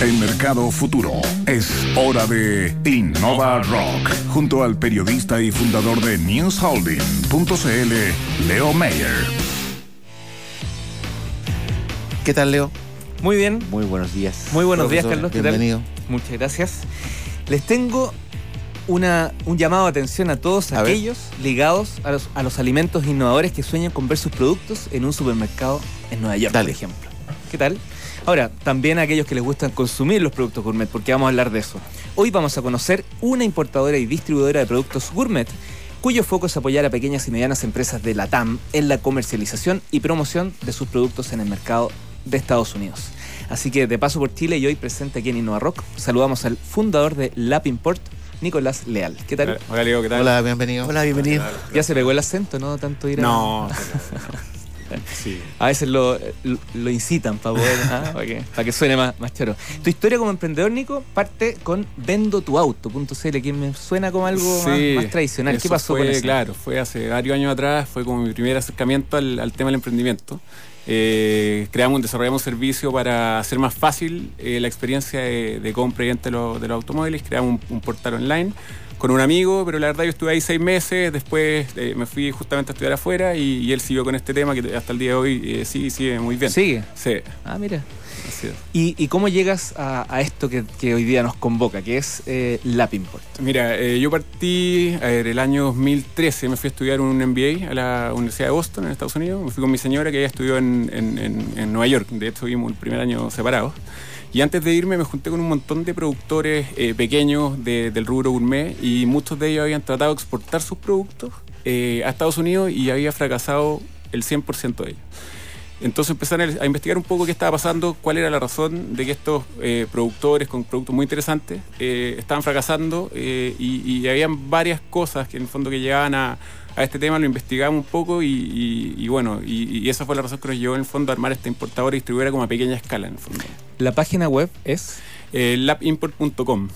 en Mercado Futuro. Es hora de Innova Rock, junto al periodista y fundador de NewsHolding.cl, Leo Mayer. ¿Qué tal, Leo? Muy bien. Muy buenos días. Muy buenos días, Carlos. ¿Qué tal? Bienvenido. Muchas gracias. Les tengo una, un llamado de atención a todos A ver. aquellos ligados a los, a los alimentos innovadores que sueñan con ver sus productos en un supermercado en Nueva York, Dale. por ejemplo. ¿Qué tal? Ahora, también a aquellos que les gustan consumir los productos gourmet, porque vamos a hablar de eso. Hoy vamos a conocer una importadora y distribuidora de productos gourmet cuyo foco es apoyar a pequeñas y medianas empresas de la TAM en la comercialización y promoción de sus productos en el mercado de Estados Unidos. Así que de paso por Chile y hoy presente aquí en Innova Rock, saludamos al fundador de Lap Import, Nicolás Leal. ¿Qué tal? Hola Leo, ¿qué tal? Hola, bienvenido. Hola, bienvenido. Ya se pegó el acento, ¿no? Tanto ir a... No, sí. A veces lo, lo, lo incitan para poder, ¿ah? para, que, para que suene más, más choro. Tu historia como emprendedor, Nico, parte con vendotuauto.cl, que me suena como algo más, Sí, más tradicional. ¿Qué pasó fue, con eso? Claro, fue hace varios años atrás, fue como mi primer acercamiento al, al tema del emprendimiento. Eh, creamos, desarrollamos un servicio para hacer más fácil eh, la experiencia de, de compra y venta de, los- de los automóviles. Creamos un, un portal online con un amigo, pero la verdad yo estuve ahí seis meses, después eh, me fui justamente a estudiar afuera y, y él siguió con este tema que hasta el día de hoy eh, sí, sigue muy bien. ¿Sigue? Sí, Ah, mira. ¿Y, y cómo llegas a, a esto que, que hoy día nos convoca, que es eh, Lap Import? Mira, eh, yo partí a ver, el año 2013, me fui a estudiar un MBA a la Universidad de Boston, en Estados Unidos. Me fui con mi señora que ella estudió en, en- en- en Nueva York. De hecho, vivimos el primer año separados. Y antes de irme me junté con un montón de productores eh, pequeños de- del rubro gourmet y muchos de ellos habían tratado de exportar sus productos eh, a Estados Unidos y había fracasado el 100% de ellos. Entonces empezaron a investigar un poco qué estaba pasando, cuál era la razón de que estos eh, productores con productos muy interesantes eh, estaban fracasando y, y habían varias cosas que en el fondo que llegaban a, a este tema, lo investigamos un poco y, y- bueno, y, y esa fue la razón que nos llevó en el fondo a armar esta importadora y distribuidora como a pequeña escala en el fondo. La página web es... Eh, labimport.com,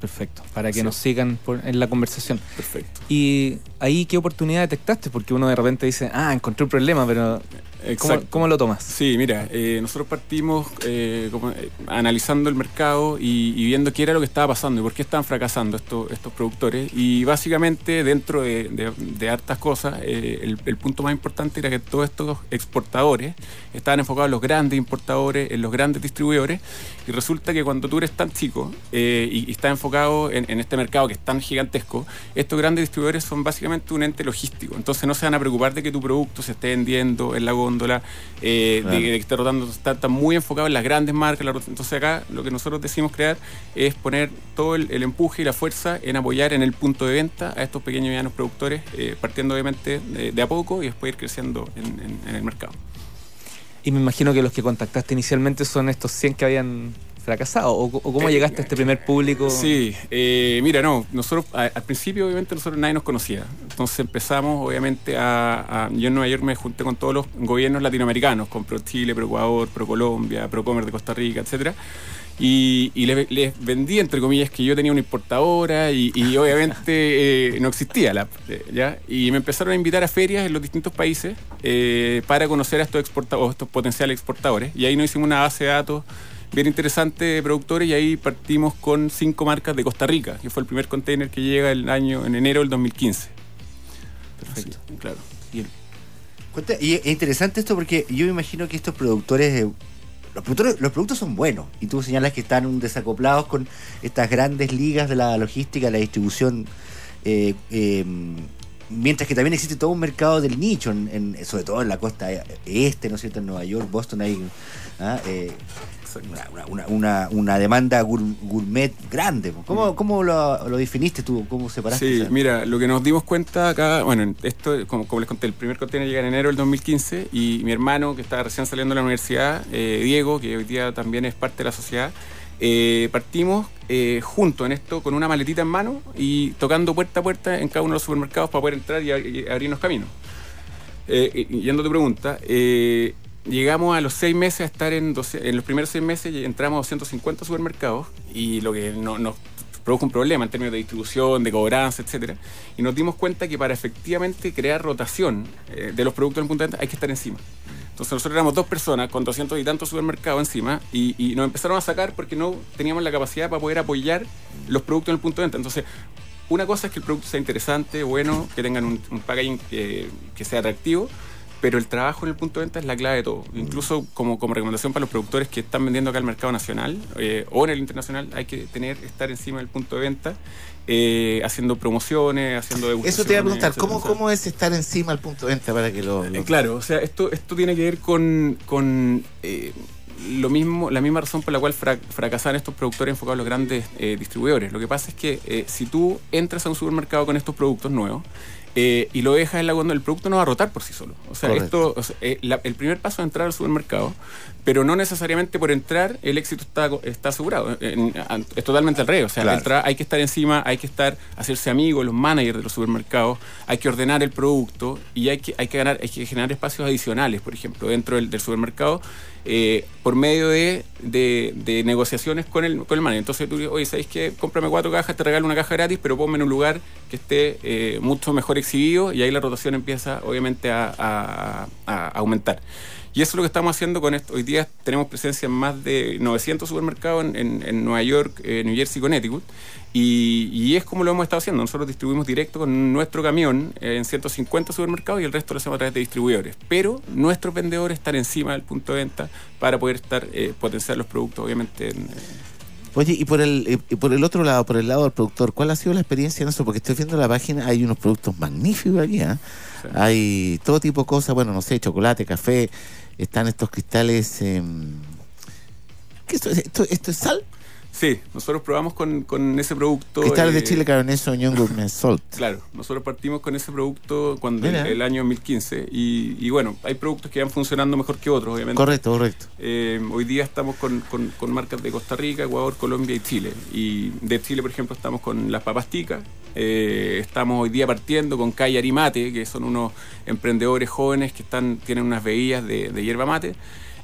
Perfecto, para que Sí. nos sigan por- en la conversación. perfecto. ¿Y ahí qué oportunidad detectaste? Porque uno de repente dice, ah, encontré un problema, pero ¿cómo, Exacto. cómo lo tomas? Sí, mira, eh, nosotros partimos eh, como, eh, analizando el mercado y, y viendo qué era lo que estaba pasando y por qué estaban fracasando estos, estos productores. Y básicamente, dentro de, de- de hartas cosas, eh, el, el punto más importante era que todos estos exportadores estaban enfocados en los grandes importadores, en los grandes distribuidores. Y resulta que cuando tú eres tan chico eh, y, y estás enfocado en, en este mercado que es tan gigantesco, estos grandes distribuidores son básicamente un ente logístico. Entonces no se van a preocupar de que tu producto se esté vendiendo en la góndola, eh, Claro. de, de que esté rotando, está, está muy enfocado en las grandes marcas. la Entonces acá lo que nosotros decimos crear es poner todo el, el empuje y la fuerza en apoyar en el punto de venta a estos pequeños y medianos productores, eh, partiendo obviamente de, de a poco y después ir creciendo en, en- en el mercado. Y me imagino que los que contactaste inicialmente son estos 100 que habían fracasado. ¿O, o cómo Eh, llegaste a este primer público? Sí, eh, mira, no, nosotros a- al principio obviamente nosotros nadie nos conocía. Entonces empezamos obviamente a, a- yo en Nueva York me junté con todos los gobiernos latinoamericanos, con Pro Chile, Pro Ecuador, Pro Colombia, Pro Comer de Costa Rica, etcétera. Y, y les, les vendí, entre comillas, que yo tenía una importadora y, y obviamente eh, no existía la eh, ¿ya? Y me empezaron a invitar a ferias en los distintos países eh, para conocer a estos, exporta- o estos potenciales exportadores. Y ahí nos hicimos una base de datos bien interesante de productores y ahí partimos con cinco marcas de Costa Rica, que fue el primer container que llega el año en enero del 2015. Perfecto. Así, claro. Y es interesante esto porque yo me imagino que estos productores, eh, los productores, los productos son buenos y tú señalas que están desacoplados con estas grandes ligas de la logística, la distribución, eh, eh, mientras que también existe todo un mercado del nicho, en, en- sobre todo en la costa este, ¿no es cierto? En Nueva York, Boston, ah, eh, una, una- una- una demanda gour- gourmet grande. ¿Cómo, cómo lo, lo definiste tú? ¿Cómo separaste? Sí, esa- mira, lo que nos dimos cuenta acá, bueno, esto, como, como les conté, el primer container llega en enero del 2015 y mi hermano, que estaba recién saliendo de la universidad, eh, Diego, que hoy día también es parte de la sociedad, eh, partimos eh, juntos en esto con una maletita en mano y tocando puerta a puerta en cada uno de los supermercados para poder entrar y, ab- y abrirnos caminos. Eh, yendo a tu pregunta, eh, llegamos a los seis meses a estar en, 12 en los primeros seis meses entramos a 250 supermercados y lo que no- nos produjo un problema en términos de distribución, de cobranza, etcétera. Y nos dimos cuenta que para efectivamente crear rotación eh, de los productos en el punto de venta hay que estar encima. Entonces nosotros éramos dos personas con 200 y tantos supermercados encima y, nos empezaron a sacar porque no teníamos la capacidad para poder apoyar los productos en el punto de venta. Entonces, una cosa es que el producto sea interesante, bueno, que tengan un, un packaging que, que sea atractivo, pero el trabajo en el punto de venta es la clave de todo. Incluso como, como recomendación para los productores que están vendiendo acá al mercado nacional eh, o en el internacional, hay que tener estar encima del punto de venta, eh, haciendo promociones, haciendo Eso te iba a preguntar, ¿cómo. ¿cómo es estar encima del punto de venta para que lo... lo- Eh, claro, o sea, esto, esto tiene que ver con, con eh, lo mismo, la misma razón por la cual fra- fracasaron estos productores enfocados a los grandes eh, distribuidores. Lo que pasa es que eh, si tú entras a un supermercado con estos productos nuevos eh, y lo dejas en la góndola, el producto no va a rotar por sí solo. O sea, Correcto. esto, o sea, eh, la- el primer paso es entrar al supermercado, pero no necesariamente por entrar el éxito está, está asegurado. En- en- es totalmente al revés. O sea, Claro. entrar- hay que estar encima, hay que estar, hacerse amigos, los managers de los supermercados, hay que ordenar el producto y hay que, hay que ganar, hay que generar espacios adicionales, por ejemplo, dentro del, del supermercado, eh, por medio de, de- de negociaciones con el, con el manager. Entonces tú dices, oye, ¿sabéis qué? Cómprame cuatro cajas, te regalo una caja gratis, pero ponme en un lugar que esté eh, mucho mejor exhibido y ahí la rotación empieza obviamente a, aumentar. Y eso es lo que estamos haciendo con esto. Hoy día tenemos presencia en más de 900 supermercados en, en- en Nueva York, eh, New Jersey, Connecticut. Y, y es como lo hemos estado haciendo. Nosotros distribuimos directo con nuestro camión eh, en 150 supermercados y el resto lo hacemos a través de distribuidores. Pero nuestros vendedores están encima del punto de venta para poder estar eh, potenciar los productos, obviamente. en, eh, Oye, y por el eh, y por el otro lado, por el lado del productor, ¿cuál ha sido la experiencia en eso? Porque estoy viendo la página, hay unos productos magníficos aquí, ¿ah? Sí. Hay todo tipo de cosas, bueno, no sé, chocolate, café, están estos cristales... eh, ¿Qué es esto? ¿Esto, esto es sal? Sí, nosotros probamos con, con ese producto. Cristales de eh, Chile, Cabernet Sauvignon Gourmet Salt. Claro, nosotros partimos con ese producto cuando el, año 2015 y, y bueno, hay productos que van funcionando mejor que otros, obviamente. Correcto, correcto. Eh, hoy día estamos con, con- con marcas de Costa Rica, Ecuador, Colombia y Chile. Y de Chile, por ejemplo, estamos con las papas ticas. Eh, estamos hoy día partiendo con Calle Arimate, que son unos emprendedores jóvenes que están, tienen unas bebidas de, de hierba mate.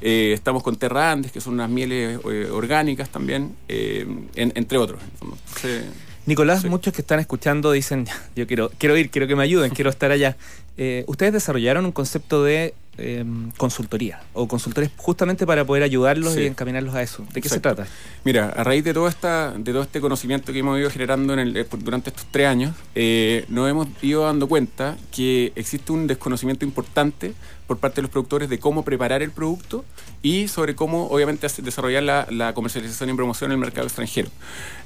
Eh, estamos con Terra Andes, que son unas mieles eh, orgánicas también, eh, en- entre otros. Entonces, Nicolás, Sí. muchos que están escuchando dicen, yo quiero, quiero ir, quiero que me ayuden, quiero estar allá. Eh, ustedes desarrollaron un concepto de eh, consultoría o consultores justamente para poder ayudarlos Sí. y encaminarlos a eso. ¿De qué se trata? Mira, a raíz de todo, esta, de todo este conocimiento que hemos ido generando en el- eh, durante estos tres años, eh, nos hemos ido dando cuenta que existe un desconocimiento importante por parte de los productores de cómo preparar el producto y sobre cómo, obviamente, desarrollar la, comercialización y promoción en el mercado extranjero.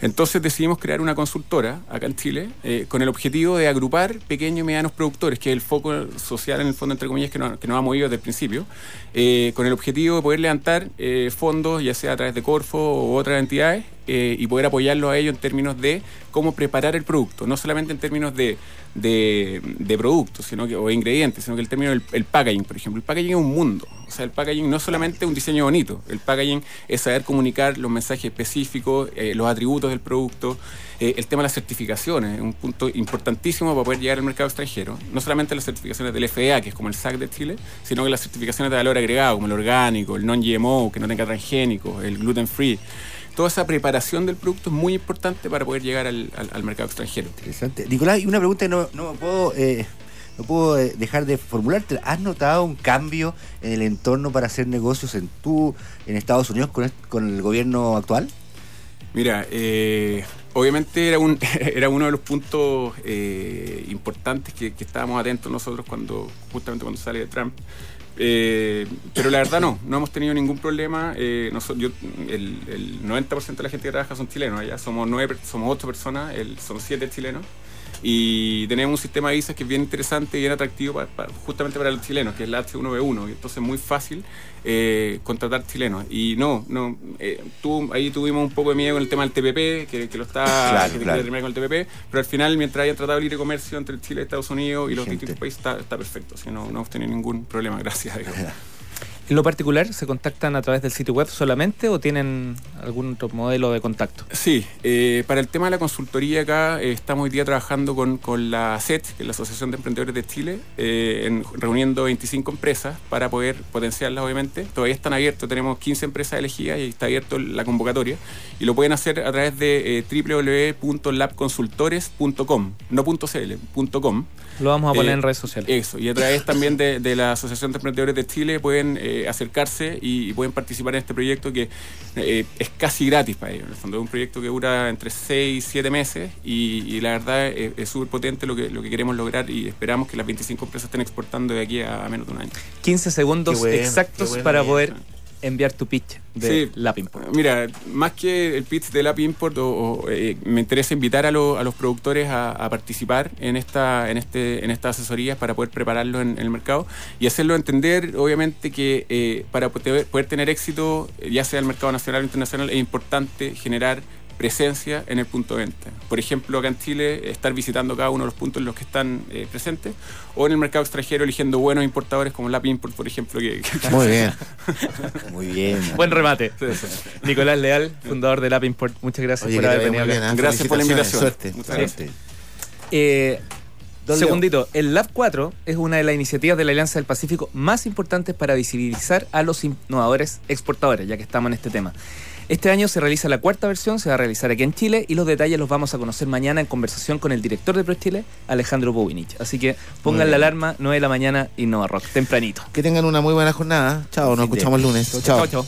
Entonces decidimos crear una consultora acá en Chile eh, con el objetivo de agrupar pequeños y medianos productores, que es el foco social, en el fondo, entre comillas, que que nos ha movido desde el principio, eh, con el objetivo de poder levantar eh, fondos, ya sea a través de Corfo u otras entidades, eh, y poder apoyarlos a ellos en términos de cómo preparar el producto, no solamente en términos de, de, productos sino que, o ingredientes, sino que el término del el packaging, por ejemplo. El packaging es un mundo. O sea, el packaging no es solamente un diseño bonito, el packaging es saber comunicar los mensajes específicos, eh, los atributos del producto, eh, el tema de las certificaciones, es un punto importantísimo para poder llegar al mercado extranjero. No solamente las certificaciones del FDA, que es como el SAC de Chile, sino que las certificaciones de valor agregado, como el orgánico, el non-GMO, que no tenga transgénicos, el gluten free. Toda esa preparación del producto es muy importante para poder llegar al, al- al mercado extranjero. Interesante. Nicolás, y una pregunta que no, no puedo, eh, no puedo eh, dejar de formularte. ¿Has notado un cambio en el entorno para hacer negocios en tú, en Estados Unidos, con, el gobierno actual? Mira, eh, obviamente era, un, era uno de los puntos eh, importantes que, que estábamos atentos nosotros cuando justamente cuando sale Trump. Eh, pero la verdad no, no hemos tenido ningún problema. Eh, noso- yo, el, el 90% de la gente que trabaja son chilenos, allá somos nueve, somos ocho personas, el- son siete chilenos. Y tenemos un sistema de visas que es bien interesante y bien atractivo pa- pa- justamente para los chilenos, que es la H1B1. Y entonces es muy fácil eh, contratar chilenos. Y no, no eh, tú- ahí tuvimos un poco de miedo con el tema del TPP, que, que lo está Claro, que claro. terminar con el TPP, pero al final, mientras haya tratado de libre comercio entre Chile y Estados Unidos y los Gente. distintos países, está, está perfecto. Así no, no hemos tenido ningún problema, gracias a Dios. En lo particular, ¿se contactan a través del sitio web solamente o tienen algún otro modelo de contacto? Sí, eh, para el tema de la consultoría acá eh, estamos hoy día trabajando con, con la SET, que es la Asociación de Emprendedores de Chile, eh, en- reuniendo 25 empresas para poder potenciarlas obviamente. Todavía están abiertos, tenemos 15 empresas elegidas y está abierto la convocatoria y lo pueden hacer a través de eh, www.labconsultores.com, no .cl, .com. Lo vamos a poner Eh, en redes sociales. Eso, y a través también de, de la Asociación de Emprendedores de Chile pueden eh, acercarse y, y pueden participar en este proyecto que eh, es casi gratis para ellos. En el fondo es un proyecto que dura entre 6 y 7 meses y, y la verdad es, súper potente lo que, lo que queremos lograr y esperamos que las 25 empresas estén exportando de aquí a, menos de un año. 15 segundos bueno, exactos bueno, para poder enviar tu pitch de Sí. Lapimport. Mira, más que el pitch del App Import, o- o, eh, me interesa invitar a, lo- a los productores a, a participar en esta, en este, en estas asesorías para poder prepararlo en, en el mercado y hacerlo entender, obviamente, que eh, para poder, poder tener éxito, ya sea el mercado nacional o internacional, es importante generar presencia en el punto de venta. Por ejemplo, acá en Chile, estar visitando cada uno de los puntos en los que están eh, presentes, o en el mercado extranjero eligiendo buenos importadores como Lap Import, por ejemplo, que, que- Muy bien. Muy bien. Buen remate. Nicolás Leal, fundador de Lapimport. Muchas gracias Oye, por haber venido bien. Gracias por la invitación. Suerte. Muchas Suerte. Eh, Don segundito, el Lab 4 es una de las iniciativas de la Alianza del Pacífico más importantes para visibilizar a los innovadores exportadores, ya que estamos en este tema. Este año se realiza la cuarta versión, se va a realizar aquí en Chile y los detalles los vamos a conocer mañana en conversación con el director de Pro Chile, Alejandro Bowinich. Así que pongan la alarma, 9 de la mañana, Innova Rock, tempranito. Que tengan una muy buena jornada. Chao, nos escuchamos el lunes. chao. chao.